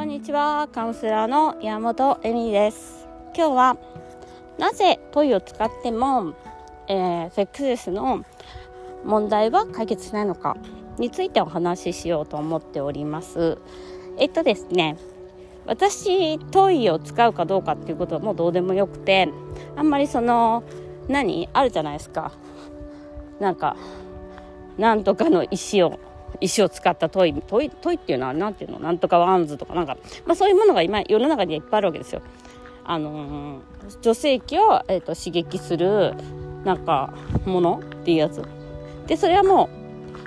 こんにちはカウンセラーの山本恵美です。今日はなぜトイを使っても、えー、セックスレスの問題は解決しないのかについてお話ししようと思っております。えっとですね私トイを使うかどうかっていうことはもうどうでもよくてあんまりその何？あるじゃないですか。なんかなんとかの石を石を使ったトイトイトイっていうのは何ていうの？なんとかワンズとかなんか、まあ、そういうものが今世の中にはいっぱいあるわけですよ。あのー、女性器を、えーと、刺激するなんかものっていうやつでそれはも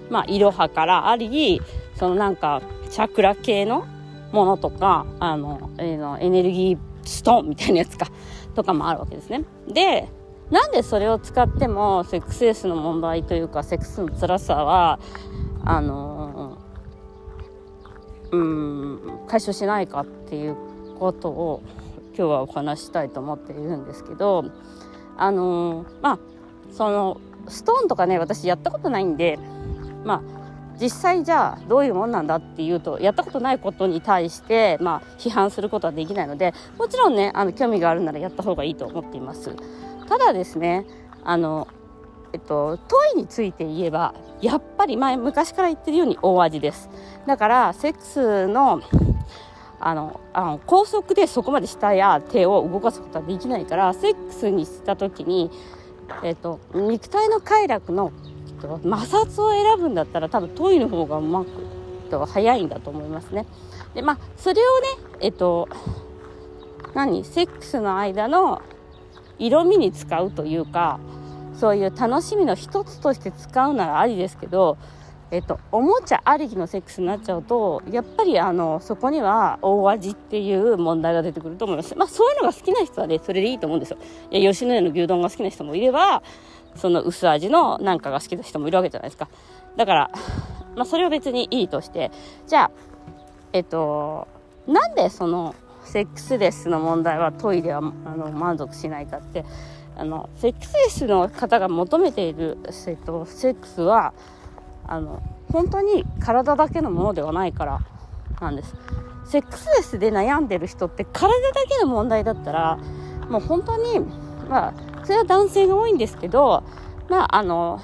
うまあいろはからありそのなんかチャクラ系のものとかあの、えー、エネルギーストーンみたいなやつかとかもあるわけですね。でなんでそれを使ってもセックスレスの問題というかセックスの辛さはあのうん解消しないかっていうことを今日はお話したいと思っているんですけどあのまあそのストーンとかね私やったことないんでまあ実際じゃあどういうもんなんだっていうとやったことないことに対して、まあ、批判することはできないのでもちろんねあの興味があるならやった方がいいと思っています。ただですねあのえっと、トイについて言えばやっぱり前昔から言ってるように大味です。だからセックスのあのあの高速でそこまで舌や手を動かすことはできないからセックスにした時に、えっと、肉体の快楽の、えっと、摩擦を選ぶんだったら多分トイの方がうまく、えっと、早いんだと思いますね。でまあそれをねえっと何？セックスの間の色味に使うというかそういう楽しみの一つとして使うならありですけど、えっと、おもちゃありきのセックスになっちゃうとやっぱりあのそこには大味っていう問題が出てくると思います、まあ、そういうのが好きな人はねそれでいいと思うんですよ。いや吉野家の牛丼が好きな人もいればその薄味のなんかが好きな人もいるわけじゃないですか。だから、まあ、それは別にいいとして。じゃあえっとなんでそのセックスレスの問題はトイレはあの満足しないかってあのセックスレスの方が求めている、えっと、セックスはあの本当に体だけのものではないからなんです。セックスレスで悩んでる人って体だけの問題だったらもう本当にまあそれは男性が多いんですけどまああの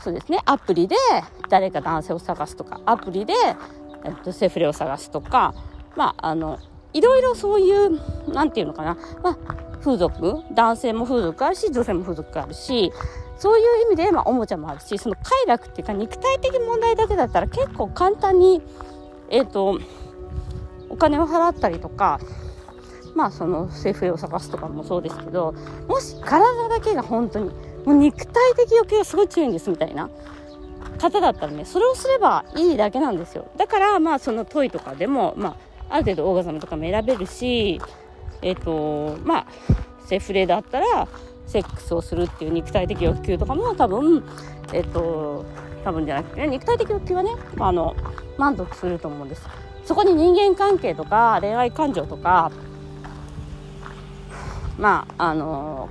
そうですねアプリで誰か男性を探すとかアプリで、えっと、セフレを探すとかまああのいろいろそういう何て言うのかな、まあ、風俗。男性も風俗あるし女性も風俗あるしそういう意味で、まあ、おもちゃもあるしその快楽っていうか肉体的問題だけだったら結構簡単に、えーと、お金を払ったりとかまあそのセーフを探すとかもそうですけどもし体だけが本当にもう肉体的欲求がすごい強いんですみたいな方だったらねそれをすればいいだけなんですよ。だからまあそのトイとかでもまあある程度オーガザムとかも選べるしえっ、ー、とまあセフレだったらセックスをするっていう肉体的欲求とかも多分えっ、ー、と多分じゃなくて、ね、肉体的欲求はね、まあ、あの満足すると思うんです。そこに人間関係とか恋愛感情とかまああの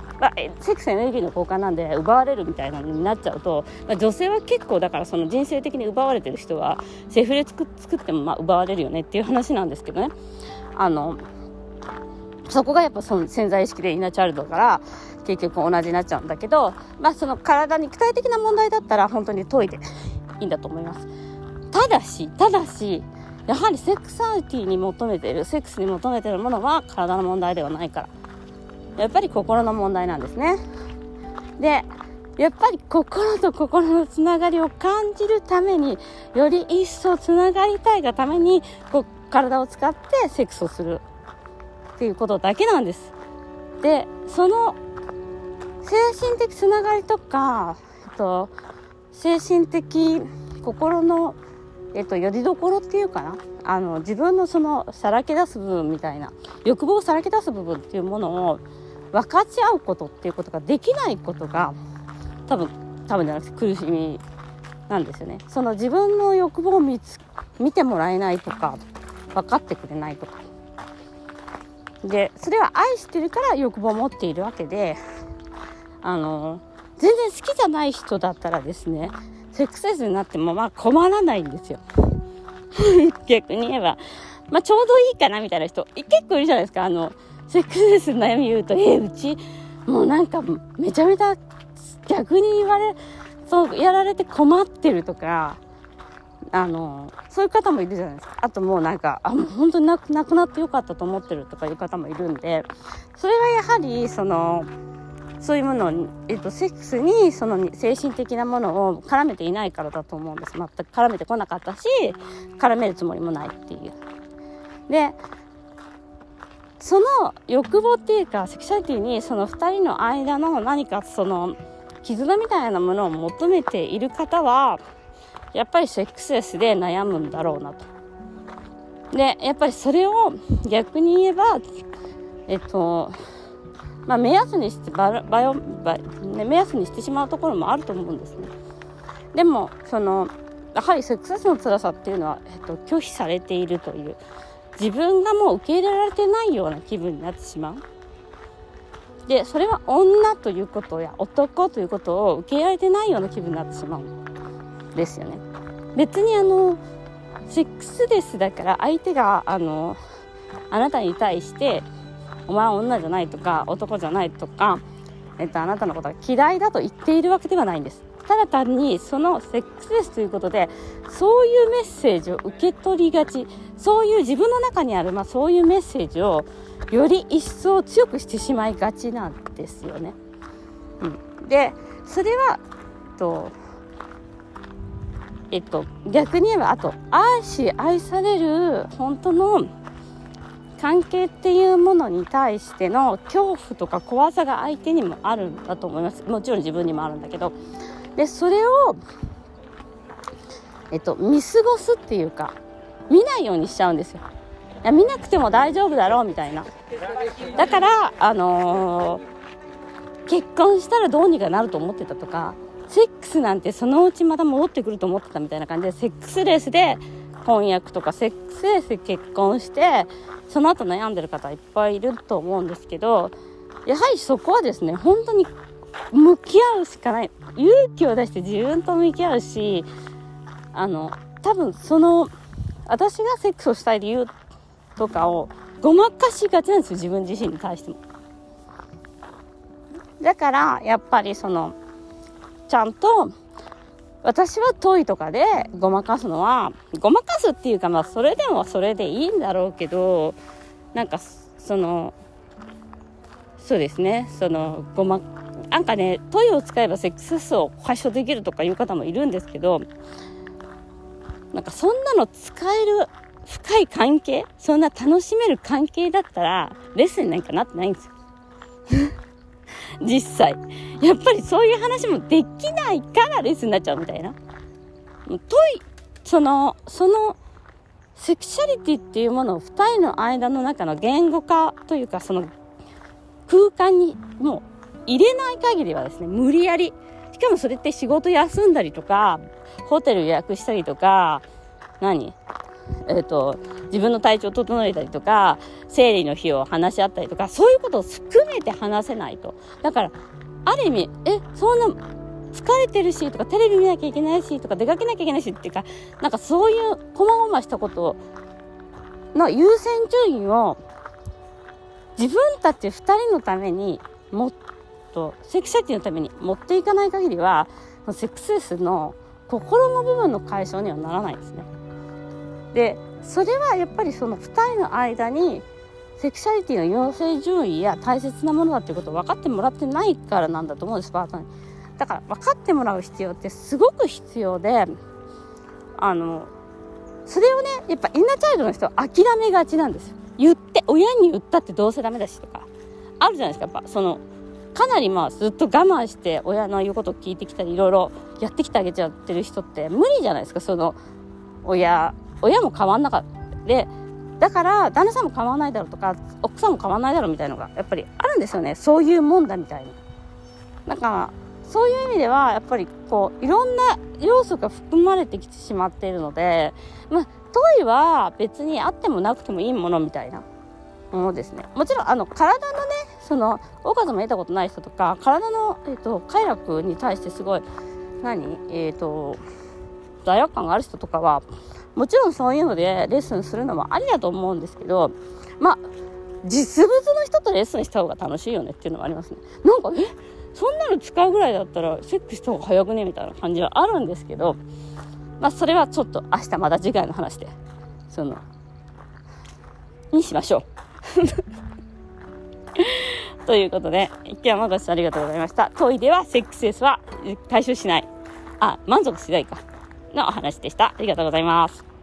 セックスエネルギーの交換なんで奪われるみたいなのになっちゃうと、まあ、女性は結構だからその人生的に奪われてる人はセフレ作ってもまあ奪われるよねっていう話なんですけどねあのそこがやっぱその潜在意識でイナチャイルドから結局同じになっちゃうんだけど、まあその体に具体的な問題だったら本当に解いていいんだと思います。ただし、ただし、やはりセクサリティに求めている、セックスに求めているものは体の問題ではないから。やっぱり心の問題なんですね。で、やっぱり心と心のつながりを感じるために、より一層つながりたいがために、こう体を使ってセックスをするっていうことだけなんです。で、その精神的つながりとか、えっと、精神的心の、えっと、よりどころっていうかなあの自分のそのさらけ出す部分みたいな欲望をさらけ出す部分っていうものを分かち合うことっていうことができないことが多分多分じゃなくて苦しみなんですよね。その自分の欲望を見つ見てもらえないとか分かってくれないとか。でそれは愛してるから欲望を持っているわけであの全然好きじゃない人だったらですねセックスレスになってもまあ困らないんですよ。逆に言えばまあ、ちょうどいいかなみたいな人結構いるじゃないですか。あのセックスレスの悩み言うとえー、うちもうなんかめちゃめちゃ逆に言われそうやられて困ってるとかあのそういう方もいるじゃないですか。あともうなんかあもう本当になくなってよかったと思ってるとかいう方もいるんでそれはやはりそのそういうものを、えっと、セックスにその精神的なものを絡めていないからだと思うんです。全く絡めてこなかったし絡めるつもりもないっていう。でその欲望っていうかセクシャリティにその2人の間の何かその絆みたいなものを求めている方はやっぱりセックスレスで悩むんだろうなと。でやっぱりそれを逆に言えばえっとまあ、目安にしてババイオバ、ね、目安にしてしまうところもあると思うんですね。でもそのやはりセックスレスの辛さっていうのは、えっと、拒否されているという自分がもう受け入れられてないような気分になってしまう。でそれは女ということや男ということを受け入れられてないような気分になってしまうんですよね。別にあのセックスレスだから相手があのあなたに対してお前は女じゃないとか男じゃないとか、えっと、あなたのことが嫌いだと言っているわけではないんですただ単にそのセックスレスということでそういうメッセージを受け取りがち。そういう自分の中にある、まあ、そういうメッセージをより一層強くしてしまいがちなんですよね。うん、でそれはとえっと逆に言えばあと愛し愛される本当の関係っていうものに対しての恐怖とか怖さが相手にもあるんだと思います。もちろん自分にもあるんだけどでそれを、えっと、見過ごすっていうか見ないようにしちゃうんですよ。いや見なくても大丈夫だろうみたいな。だからあのー、結婚したらどうにかなると思ってたとかセックスなんてそのうちまた戻ってくると思ってたみたいな感じでセックスレースで婚約とかセックスレースで結婚してその後悩んでる方いっぱいいると思うんですけどやはりそこはですね本当に向き合うしかない勇気を出して自分と向き合うしあの多分その私がセックスをしたい理由とかをごまかしがちなんですよ自分自身に対しても。だからやっぱりそのちゃんと私は問いとかでごまかすのはごまかすっていうかまあそれでもそれでいいんだろうけどなんかそのそうですねそのごまなんかね問いを使えばセックススを解消できるとかいう方もいるんですけどなんかそんなの使える深い関係そんな楽しめる関係だったらレッスンなんかなってないんですよ 実際。やっぱりそういう話もできないからレッスンになっちゃうみたいな。とい、その、その、セクシャリティっていうものを二人の間の中の言語化というか、その空間にもう入れない限りはですね、無理やり。しかもそれって仕事休んだりとか、ホテル予約したりとか、何？えっ、ー、と、自分の体調を整えたりとか、生理の日を話し合ったりとか、そういうことを含めて話せないと。だから、ある意味、え、そんな、疲れてるしとか、テレビ見なきゃいけないしとか、出かけなきゃいけないしっていうか、なんかそういう細々したことの優先順位を自分たち2人のためにもっとセクシャリティのために持っていかない限りはセックスレスの心の部分の解消にはならないですね。でそれはやっぱりその2人の間にセクシャリティの養成順位や大切なものだっていうことを分かってもらってないからなんだと思うんですパートナーに。だから分かってもらう必要ってすごく必要であのそれをねやっぱインナーチャイルドの人は諦めがちなんですよ。言って親に言ったってどうせダメだしとか。あるじゃないですかやっぱそのかなりまあずっと我慢して親の言うことを聞いてきたりいろいろやってきてあげちゃってる人って無理じゃないですかその親。親も変わんなかった。でだから旦那さんも変わらないだろうとか奥さんも変わらないだろうみたいなのがやっぱりあるんですよね。そういうもんだみたいな。だかそういう意味ではやっぱりこういろんな要素が含まれてきてしまっているので、まあ、トイは別にあってもなくてもいいものみたいなものですね。もちろんあの体のねそのオーガズム得たことない人とか体の、えーと、快楽に対してすごい何？えっ、ー、と罪悪感がある人とかは、もちろんそういうのでレッスンするのもありだと思うんですけど、まあ、実物の人とレッスンした方が楽しいよねっていうのもありますね。なんか、え？そんなの使うぐらいだったら、セックスした方が早くねみたいな感じはあるんですけど、まあ、それはちょっと明日また次回の話で、その、にしましょう。ということで、今日もご視聴ありがとうございました。トイレはセックスレスは回収しない。あ、満足しないか。のお話でした。ありがとうございます。